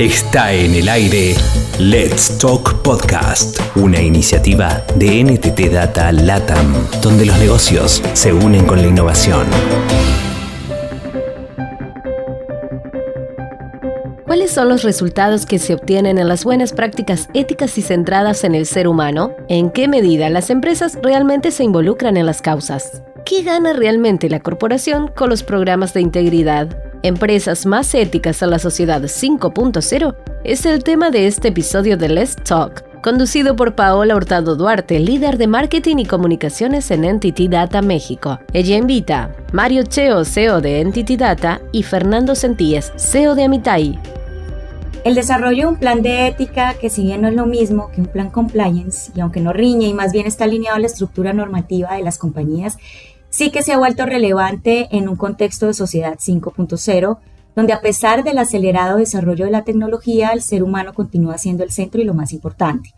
Está en el aire Let's Talk Podcast, una iniciativa de NTT Data LATAM, donde los negocios se unen con la innovación. ¿Cuáles son los resultados que se obtienen en las buenas prácticas éticas y centradas en el ser humano? ¿En qué medida las empresas realmente se involucran en las causas? ¿Qué gana realmente la corporación con los programas de integridad? Empresas más éticas a la sociedad 5.0 es el tema de este episodio de Let's Talk, conducido por Paola Hurtado Duarte, líder de marketing y comunicaciones en Entity Data México. Ella invita Mario Cheo, CEO de Entity Data, y Fernando Sentíes, CEO de Amitai. El desarrollo de un plan de ética, que si bien no es lo mismo que un plan compliance, y aunque no riñe y más bien está alineado a la estructura normativa de las compañías, sí que se ha vuelto relevante en un contexto de sociedad 5.0, donde a pesar del acelerado desarrollo de la tecnología, el ser humano continúa siendo el centro y lo más importante.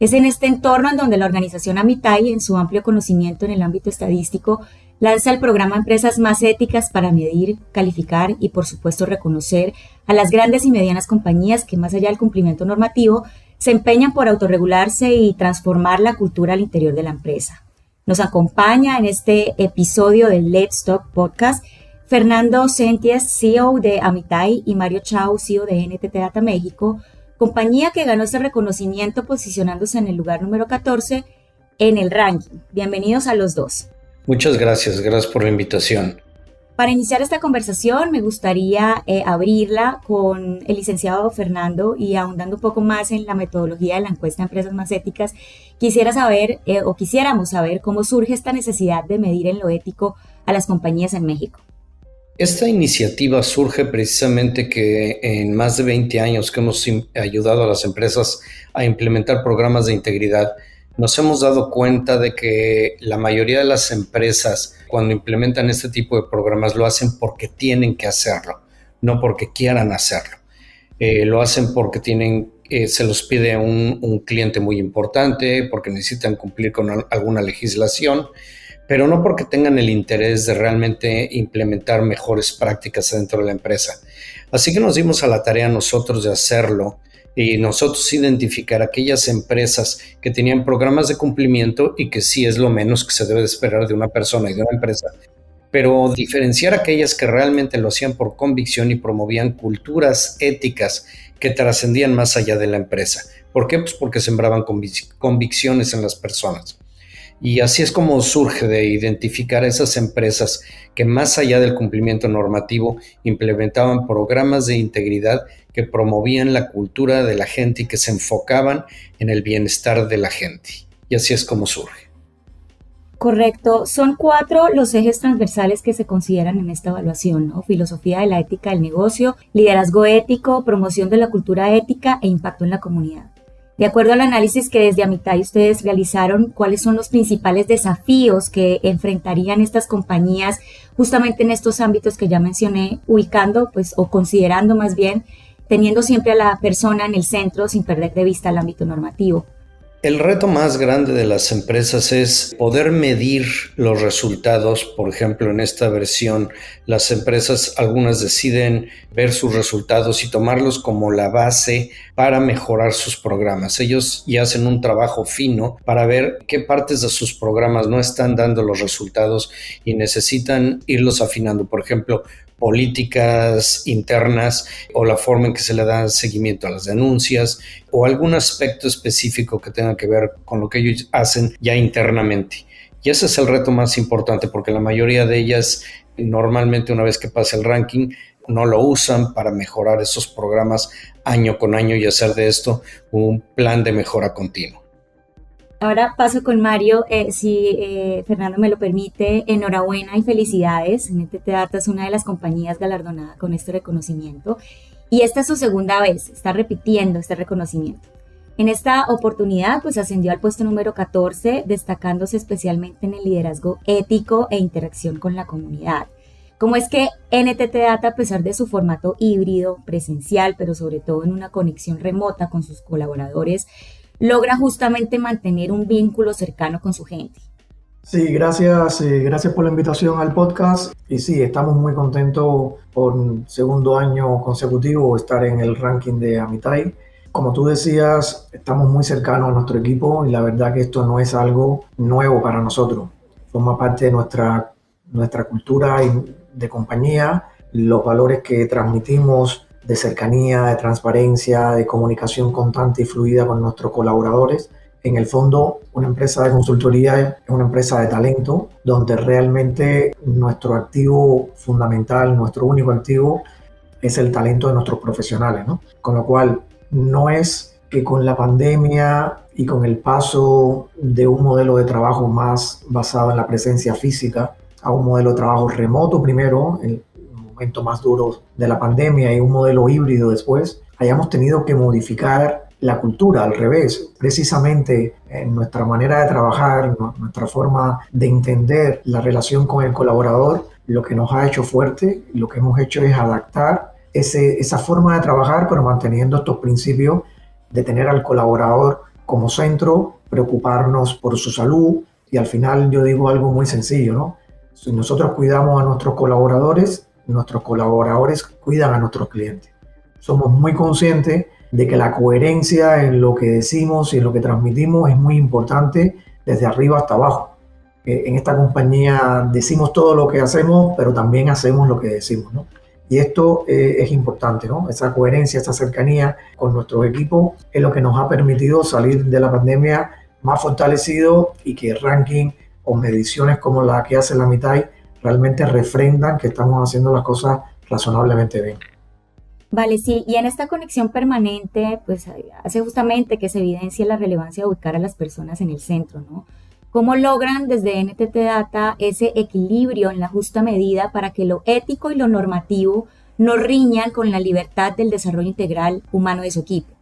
Es en este entorno en donde la organización Amitai, en su amplio conocimiento en el ámbito estadístico, lanza el programa Empresas Más Éticas para medir, calificar y, por supuesto, reconocer a las grandes y medianas compañías que, más allá del cumplimiento normativo, se empeñan por autorregularse y transformar la cultura al interior de la empresa. Nos acompaña en este episodio del Let's Talk Podcast Fernando Senties, CEO de Amitai, y Mario Chao, CEO de NTT Data México, compañía que ganó este reconocimiento posicionándose en el lugar número 14 en el ranking. Bienvenidos a los dos. Muchas gracias, gracias por la invitación. Para iniciar esta conversación me gustaría eh, abrirla con el licenciado Fernando y ahondando un poco más en la metodología de la encuesta de empresas más éticas, quisiera saber eh, o quisiéramos saber cómo surge esta necesidad de medir en lo ético a las compañías en México. Esta iniciativa surge precisamente que en más de 20 años que hemos ayudado a las empresas a implementar programas de integridad, nos hemos dado cuenta de que la mayoría de las empresas cuando implementan este tipo de programas lo hacen porque tienen que hacerlo, no porque quieran hacerlo. Eh, lo hacen porque tienen, eh, se los pide un, un, cliente muy importante, porque necesitan cumplir con alguna legislación, pero no porque tengan el interés de realmente implementar mejores prácticas dentro de la empresa. Así que nos dimos a la tarea nosotros de hacerlo y nosotros identificar aquellas empresas que tenían programas de cumplimiento y que sí es lo menos que se debe de esperar de una persona y de una empresa, pero diferenciar aquellas que realmente lo hacían por convicción y promovían culturas éticas que trascendían más allá de la empresa. ¿Por qué? Pues porque sembraban convicciones en las personas. Y así es como surge de identificar esas empresas que más allá del cumplimiento normativo implementaban programas de integridad que promovían la cultura de la gente y que se enfocaban en el bienestar de la gente. Y así es como surge. Correcto. Son cuatro los ejes transversales que se consideran en esta evaluación, Filosofía de la ética del negocio, liderazgo ético, promoción de la cultura ética e impacto en la comunidad. De acuerdo al análisis que desde Amitai ustedes realizaron, ¿cuáles son los principales desafíos que enfrentarían estas compañías justamente en estos ámbitos que ya mencioné, ubicando pues o considerando más bien, teniendo siempre a la persona en el centro sin perder de vista el ámbito normativo? El reto más grande de las empresas es poder medir los resultados. Por ejemplo, en esta versión, las empresas, algunas deciden ver sus resultados y tomarlos como la base para mejorar sus programas. Ellos ya hacen un trabajo fino para ver qué partes de sus programas no están dando los resultados y necesitan irlos afinando. Por ejemplo, políticas internas o la forma en que se le da seguimiento a las denuncias o algún aspecto específico que tenga que ver con lo que ellos hacen ya internamente. Y ese es el reto más importante porque la mayoría de ellas normalmente una vez que pasa el ranking no lo usan para mejorar esos programas año con año y hacer de esto un plan de mejora continua. Ahora paso con Mario, eh, si eh, Fernando me lo permite, enhorabuena y felicidades. NTT Data es una de las compañías galardonadas con este reconocimiento y esta es su segunda vez, está repitiendo este reconocimiento. En esta oportunidad, pues ascendió al puesto número 14, destacándose especialmente en el liderazgo ético e interacción con la comunidad. Como es que NTT Data, a pesar de su formato híbrido, presencial, pero sobre todo en una conexión remota con sus colaboradores, logra justamente mantener un vínculo cercano con su gente. Sí, gracias, eh, gracias por la invitación al podcast. Y sí, estamos muy contentos por segundo año consecutivo estar en el ranking de Amitai. Como tú decías, estamos muy cercanos a nuestro equipo y la verdad que esto no es algo nuevo para nosotros. Forma parte de nuestra, nuestra cultura de compañía, los valores que transmitimos de cercanía, de transparencia, de comunicación constante y fluida con nuestros colaboradores en el fondo, una empresa de consultoría es una empresa de talento donde realmente nuestro activo fundamental, nuestro único activo es el talento de nuestros profesionales, ¿no? Con lo cual, no es que con la pandemia y con el paso de un modelo de trabajo más basado en la presencia física a un modelo de trabajo remoto primero, momento más duro de la pandemia y un modelo híbrido después, hayamos tenido que modificar la cultura, al revés, precisamente en nuestra manera de trabajar, nuestra forma de entender la relación con el colaborador, lo que nos ha hecho fuerte, lo que hemos hecho es adaptar ese, esa forma de trabajar, pero manteniendo estos principios de tener al colaborador como centro, preocuparnos por su salud y al final yo digo algo muy sencillo, ¿no? Si nosotros cuidamos a nuestros colaboradores, nuestros colaboradores cuidan a nuestros clientes. Somos muy conscientes de que la coherencia en lo que decimos y en lo que transmitimos es muy importante desde arriba hasta abajo. Eh, en esta compañía decimos todo lo que hacemos, pero también hacemos lo que decimos, ¿no? Y esto eh, es importante, ¿no? Esa coherencia, esa cercanía con nuestros equipos es lo que nos ha permitido salir de la pandemia más fortalecido y que ranking o mediciones como la que hace la mitad realmente refrendan que estamos haciendo las cosas razonablemente bien. Vale, sí, y en esta conexión permanente, pues hace justamente que se evidencie la relevancia de ubicar a las personas en el centro, ¿no? ¿Cómo logran desde NTT Data ese equilibrio en la justa medida para que lo ético y lo normativo no riñan con la libertad del desarrollo integral humano de su equipo?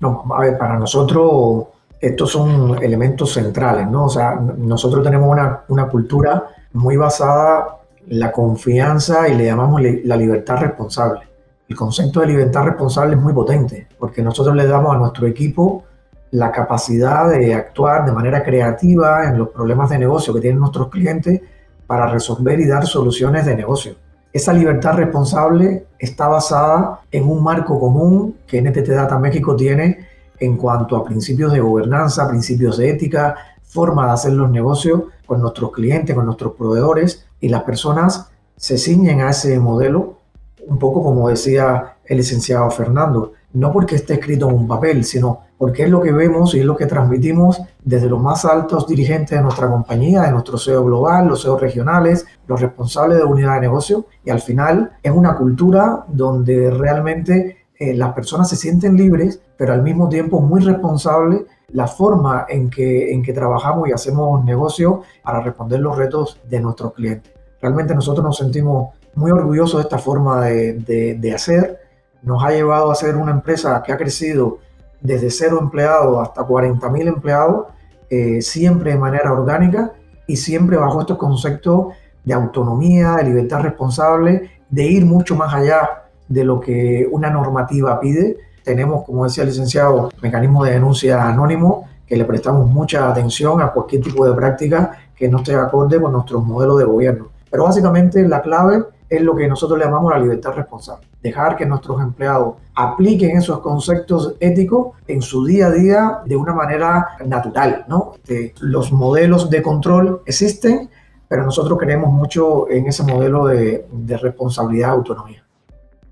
No, a ver, para nosotros estos son elementos centrales, ¿no? O sea, nosotros tenemos una, una cultura muy basada en la confianza y le llamamos la libertad responsable el concepto de libertad responsable es muy potente, porque nosotros le damos a nuestro equipo la capacidad de actuar de manera creativa en los problemas de negocio que tienen nuestros clientes para resolver y dar soluciones de negocio. Esa libertad responsable está basada en un marco común que NTT Data México tiene en cuanto a principios de gobernanza, principios de ética, forma de hacer los negocios con nuestros clientes, con nuestros proveedores y las personas se ciñen a ese modelo un poco como decía el licenciado Fernando, no porque esté escrito en un papel, sino porque es lo que vemos y es lo que transmitimos desde los más altos dirigentes de nuestra compañía, de nuestro CEO global, los CEO regionales, los responsables de unidad de negocio, y al final es una cultura donde realmente eh, las personas se sienten libres, pero al mismo tiempo muy responsables la forma en que, en que trabajamos y hacemos negocio para responder los retos de nuestros clientes. Realmente nosotros nos sentimos muy orgulloso de esta forma de, de, hacer. Nos ha llevado a ser una empresa que ha crecido desde cero empleados hasta 40 mil empleados, eh, siempre de manera orgánica y siempre bajo estos conceptos de autonomía, de libertad responsable, de ir mucho más allá de lo que una normativa pide. Tenemos, como decía el licenciado, mecanismos de denuncia anónimo que le prestamos mucha atención a cualquier tipo de práctica que no esté acorde con nuestro modelo de gobierno. Pero básicamente la clave es lo que nosotros le llamamos la libertad responsable. Dejar que nuestros empleados apliquen esos conceptos éticos en su día a día de una manera natural. ¿no? los modelos de control existen, pero nosotros creemos mucho en ese modelo de, de responsabilidad autonomía.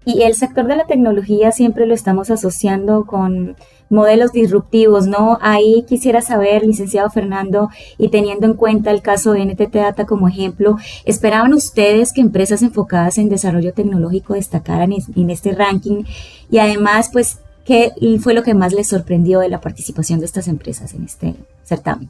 Y el sector de la tecnología siempre lo estamos asociando con modelos disruptivos, ¿no? Ahí quisiera saber, licenciado Fernando, y teniendo en cuenta el caso de NTT Data como ejemplo, ¿esperaban ustedes que empresas enfocadas en desarrollo tecnológico destacaran en este ranking? Y además, pues, ¿qué fue lo que más les sorprendió de la participación de estas empresas en este certamen?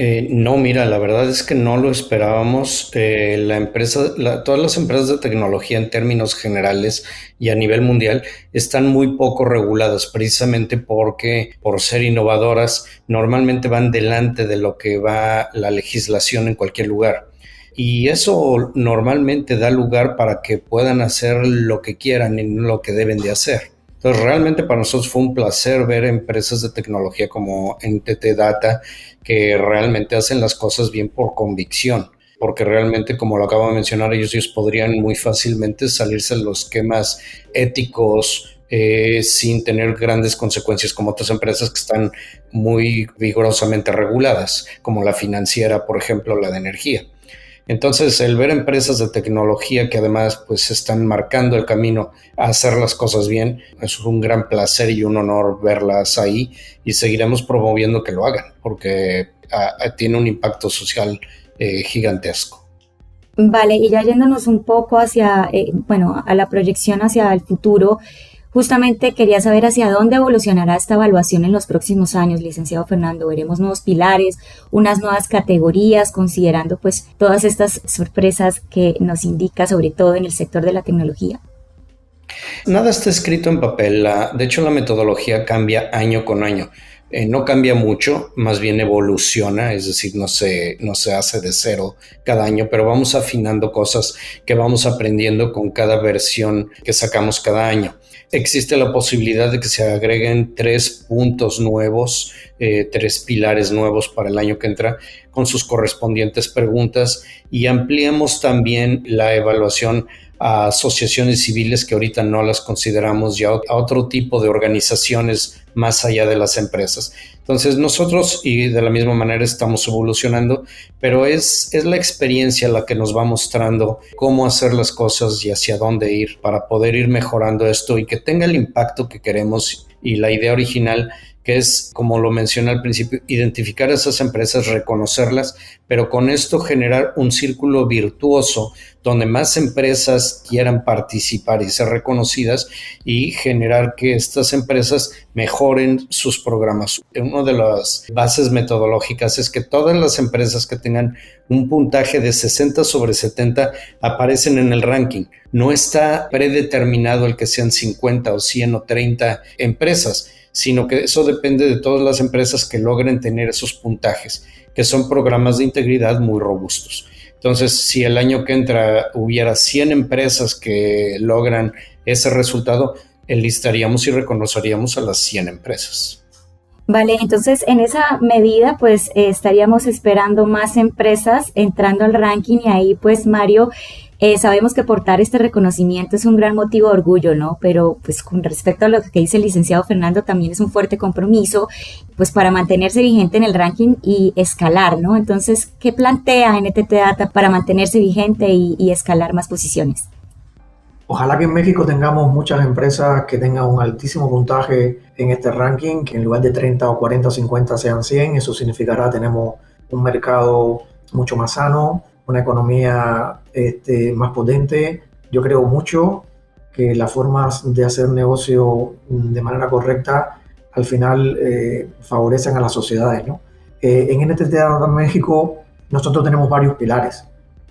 Eh, no, mira, la verdad es que no lo esperábamos. Eh, la empresa, todas las empresas de tecnología en términos generales y a nivel mundial están muy poco reguladas, precisamente porque por ser innovadoras normalmente van delante de lo que va la legislación en cualquier lugar. Y eso normalmente da lugar para que puedan hacer lo que quieran y lo que deben de hacer. Entonces, realmente para nosotros fue un placer ver empresas de tecnología como NTT Data que realmente hacen las cosas bien por convicción porque realmente, como lo acabo de mencionar, ellos, ellos podrían muy fácilmente salirse de los esquemas éticos eh, sin tener grandes consecuencias como otras empresas que están muy vigorosamente reguladas, como la financiera, por ejemplo, la de energía. Entonces, el ver empresas de tecnología que además pues están marcando el camino a hacer las cosas bien, es un gran placer y un honor verlas ahí y seguiremos promoviendo que lo hagan porque ah, ah, tiene un impacto social eh, gigantesco. Vale, y ya yéndonos un poco hacia, eh, bueno, a la proyección hacia el futuro, justamente quería saber hacia dónde evolucionará esta evaluación en los próximos años, licenciado Fernando. Veremos nuevos pilares, unas nuevas categorías, considerando pues todas estas sorpresas que nos indica, sobre todo en el sector de la tecnología. Nada está escrito en papel. de hecho, la metodología cambia año con año. Eh, no cambia mucho, más bien evoluciona, es decir, no se, no se hace de cero cada año, pero vamos afinando cosas que vamos aprendiendo con cada versión que sacamos cada año. Existe la posibilidad de que se agreguen tres puntos nuevos, eh, tres pilares nuevos para el año que entra, con sus correspondientes preguntas y ampliemos también la evaluación a asociaciones civiles que ahorita no las consideramos ya a otro tipo de organizaciones más allá de las empresas. Entonces nosotros y de la misma manera estamos evolucionando, pero es, es la experiencia la que nos va mostrando cómo hacer las cosas y hacia dónde ir para poder ir mejorando esto y que tenga el impacto que queremos y la idea original que es, como lo mencioné al principio, identificar esas empresas, reconocerlas, pero con esto generar un círculo virtuoso donde más empresas quieran participar y ser reconocidas y generar que estas empresas mejoren sus programas. Una de las bases metodológicas es que todas las empresas que tengan un puntaje de 60 sobre 70 aparecen en el ranking. No está predeterminado el que sean 50 o 100 o 30 empresas sino que eso depende de todas las empresas que logren tener esos puntajes, que son programas de integridad muy robustos. Entonces, si el año que entra hubiera 100 empresas que logran ese resultado, enlistaríamos y reconoceríamos a las 100 empresas. Vale, entonces en esa medida pues estaríamos esperando más empresas entrando al ranking y ahí pues Mario eh, sabemos que portar este reconocimiento es un gran motivo de orgullo, ¿no? Pero pues con respecto a lo que dice el licenciado Fernando, también es un fuerte compromiso, pues para mantenerse vigente en el ranking y escalar, ¿no? Entonces, ¿qué plantea NTT Data para mantenerse vigente y, escalar más posiciones? Ojalá que en México tengamos muchas empresas que tengan un altísimo puntaje en este ranking, que en lugar de 30 o 40 o 50 sean 100. Eso significará tenemos un mercado mucho más sano, una economía este, más potente. Yo creo mucho que las formas de hacer negocio de manera correcta al final eh, favorecen a las sociedades. ¿no? Eh, en NTT Data México nosotros tenemos varios pilares.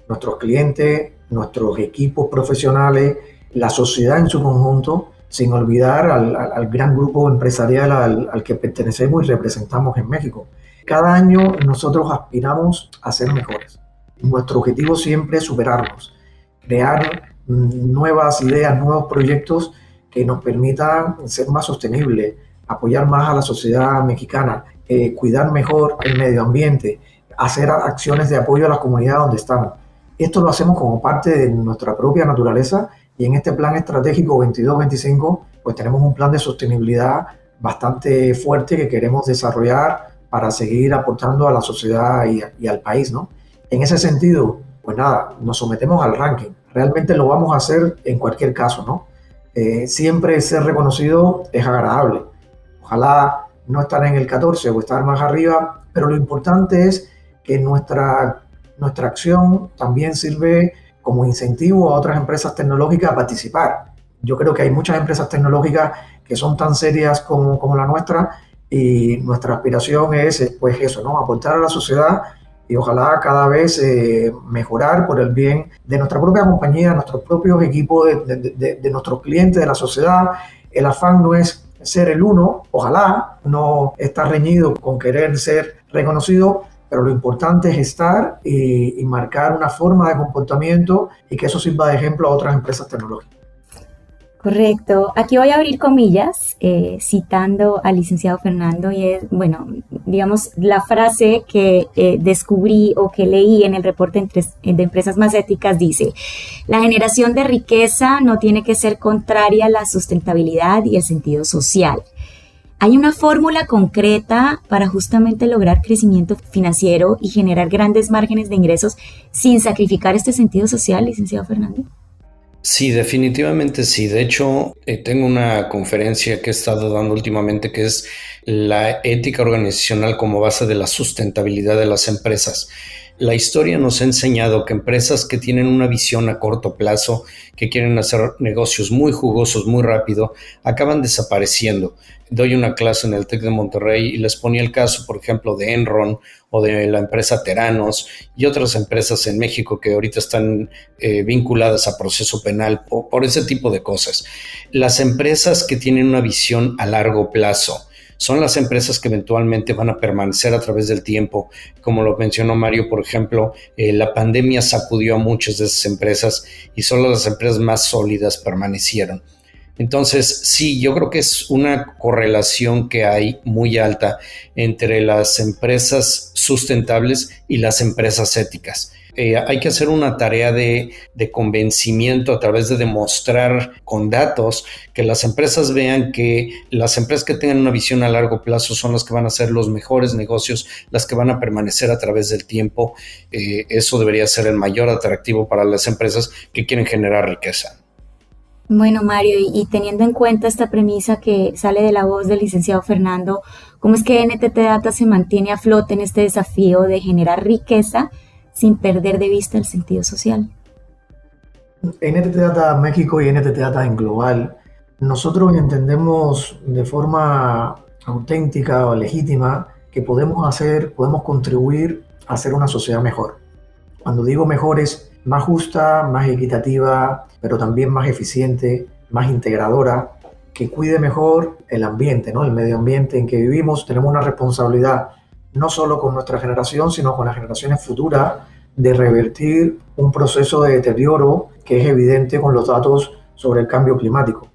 Nuestros clientes, nuestros equipos profesionales, la sociedad en su conjunto, sin olvidar al, gran grupo empresarial al, al, que pertenecemos y representamos en México. Cada año nosotros aspiramos a ser mejores. Nuestro objetivo siempre es superarnos, crear nuevas ideas, nuevos proyectos que nos permitan ser más sostenibles, apoyar más a la sociedad mexicana, eh, cuidar mejor el medio ambiente, hacer acciones de apoyo a la comunidad donde estamos. Esto lo hacemos como parte de nuestra propia naturaleza y en este plan estratégico 22-25 pues tenemos un plan de sostenibilidad bastante fuerte que queremos desarrollar para seguir aportando a la sociedad y, y al país, ¿no? En ese sentido, pues nada, nos sometemos al ranking. Realmente lo vamos a hacer en cualquier caso, ¿no? Eh, siempre ser reconocido es agradable. Ojalá no estar en el 14 o estar más arriba, pero lo importante es que nuestra, nuestra acción también sirve como incentivo a otras empresas tecnológicas a participar. Yo creo que hay muchas empresas tecnológicas que son tan serias como, como la nuestra y nuestra aspiración es pues eso, ¿no? Aportar a la sociedad y ojalá cada vez eh, mejorar por el bien de nuestra propia compañía, nuestros propios equipos, de, de, nuestros clientes, de la sociedad. El afán no es ser el uno, ojalá no está reñido con querer ser reconocido, pero lo importante es estar y, y, marcar una forma de comportamiento y que eso sirva de ejemplo a otras empresas tecnológicas. Correcto. Aquí voy a abrir comillas, eh, citando al licenciado Fernando, y es, bueno, digamos, la frase que eh, descubrí o que leí en el reporte de empresas más éticas dice, la generación de riqueza no tiene que ser contraria a la sustentabilidad y el sentido social. ¿Hay una fórmula concreta para justamente lograr crecimiento financiero y generar grandes márgenes de ingresos sin sacrificar este sentido social, licenciado Fernando? Sí, definitivamente sí. De hecho, eh, tengo una conferencia que he estado dando últimamente que es la ética organizacional como base de la sustentabilidad de las empresas. La historia nos ha enseñado que empresas que tienen una visión a corto plazo, que quieren hacer negocios muy jugosos muy rápido, acaban desapareciendo. Doy una clase en el TEC de Monterrey y les ponía el caso, por ejemplo, de Enron o de la empresa Teranos y otras empresas en México que ahorita están eh, vinculadas a proceso penal por, por ese tipo de cosas. Las empresas que tienen una visión a largo plazo, son las empresas que eventualmente van a permanecer a través del tiempo. Como lo mencionó Mario, por ejemplo, eh, la pandemia sacudió a muchas de esas empresas y solo las empresas más sólidas permanecieron. Entonces, sí, yo creo que es una correlación que hay muy alta entre las empresas sustentables y las empresas éticas. Eh, hay que hacer una tarea de, convencimiento a través de demostrar con datos que las empresas vean que las empresas que tengan una visión a largo plazo son las que van a ser los mejores negocios, las que van a permanecer a través del tiempo. Eh, eso debería ser el mayor atractivo para las empresas que quieren generar riqueza. Bueno, Mario, y, teniendo en cuenta esta premisa que sale de la voz del licenciado Fernando, ¿cómo es que NTT Data se mantiene a flote en este desafío de generar riqueza sin perder de vista el sentido social. NTT Data México y NTT Data en global, nosotros entendemos de forma auténtica o legítima que podemos hacer, podemos contribuir a hacer una sociedad mejor. Cuando digo mejor es más justa, más equitativa, pero también más eficiente, más integradora, que cuide mejor el ambiente, ¿no? el medio ambiente en que vivimos. Tenemos una responsabilidad no solo con nuestra generación, sino con las generaciones futuras, de revertir un proceso de deterioro que es evidente con los datos sobre el cambio climático.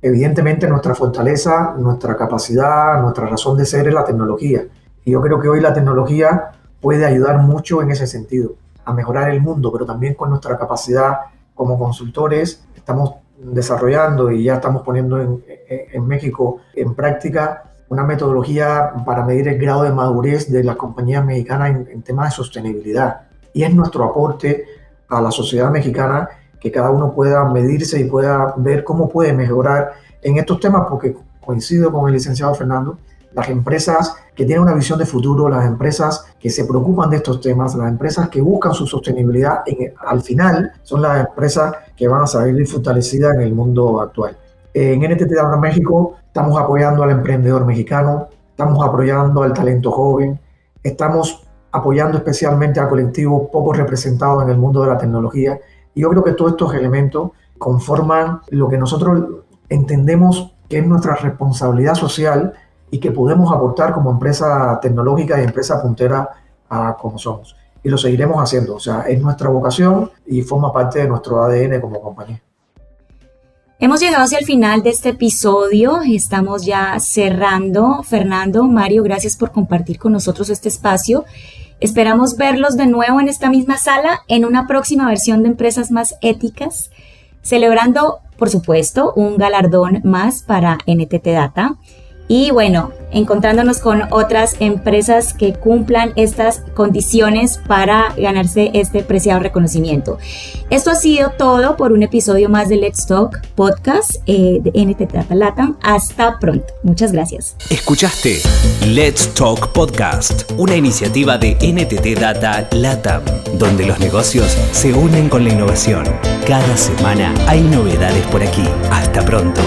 Evidentemente nuestra fortaleza, nuestra capacidad, nuestra razón de ser es la tecnología. Y yo creo que hoy la tecnología puede ayudar mucho en ese sentido, a mejorar el mundo, pero también con nuestra capacidad como consultores estamos desarrollando y ya estamos poniendo en, en México en práctica una metodología para medir el grado de madurez de las compañías mexicanas en, temas de sostenibilidad. Y es nuestro aporte a la sociedad mexicana que cada uno pueda medirse y pueda ver cómo puede mejorar en estos temas, porque coincido con el licenciado Fernando, las empresas que tienen una visión de futuro, las empresas que se preocupan de estos temas, las empresas que buscan su sostenibilidad, al final son las empresas que van a salir fortalecidas en el mundo actual. En NTT Data México estamos apoyando al emprendedor mexicano, estamos apoyando al talento joven, estamos apoyando especialmente a colectivos poco representados en el mundo de la tecnología. Y yo creo que todos estos elementos conforman lo que nosotros entendemos que es nuestra responsabilidad social y que podemos aportar como empresa tecnológica y empresa puntera a como somos. Y lo seguiremos haciendo. O sea, es nuestra vocación y forma parte de nuestro ADN como compañía. Hemos llegado hacia el final de este episodio, estamos ya cerrando. Fernando, Mario, gracias por compartir con nosotros este espacio. Esperamos verlos de nuevo en esta misma sala en una próxima versión de Empresas Más Éticas, celebrando, por supuesto, un galardón más para NTT Data y bueno, encontrándonos con otras empresas que cumplan estas condiciones para ganarse este preciado reconocimiento. Esto ha sido todo por un episodio más de Let's Talk Podcast eh, de NTT Latam. Hasta pronto. Muchas gracias. Escuchaste Let's Talk Podcast, una iniciativa de NTT Data Latam, donde los negocios se unen con la innovación. Cada semana hay novedades por aquí. Hasta pronto.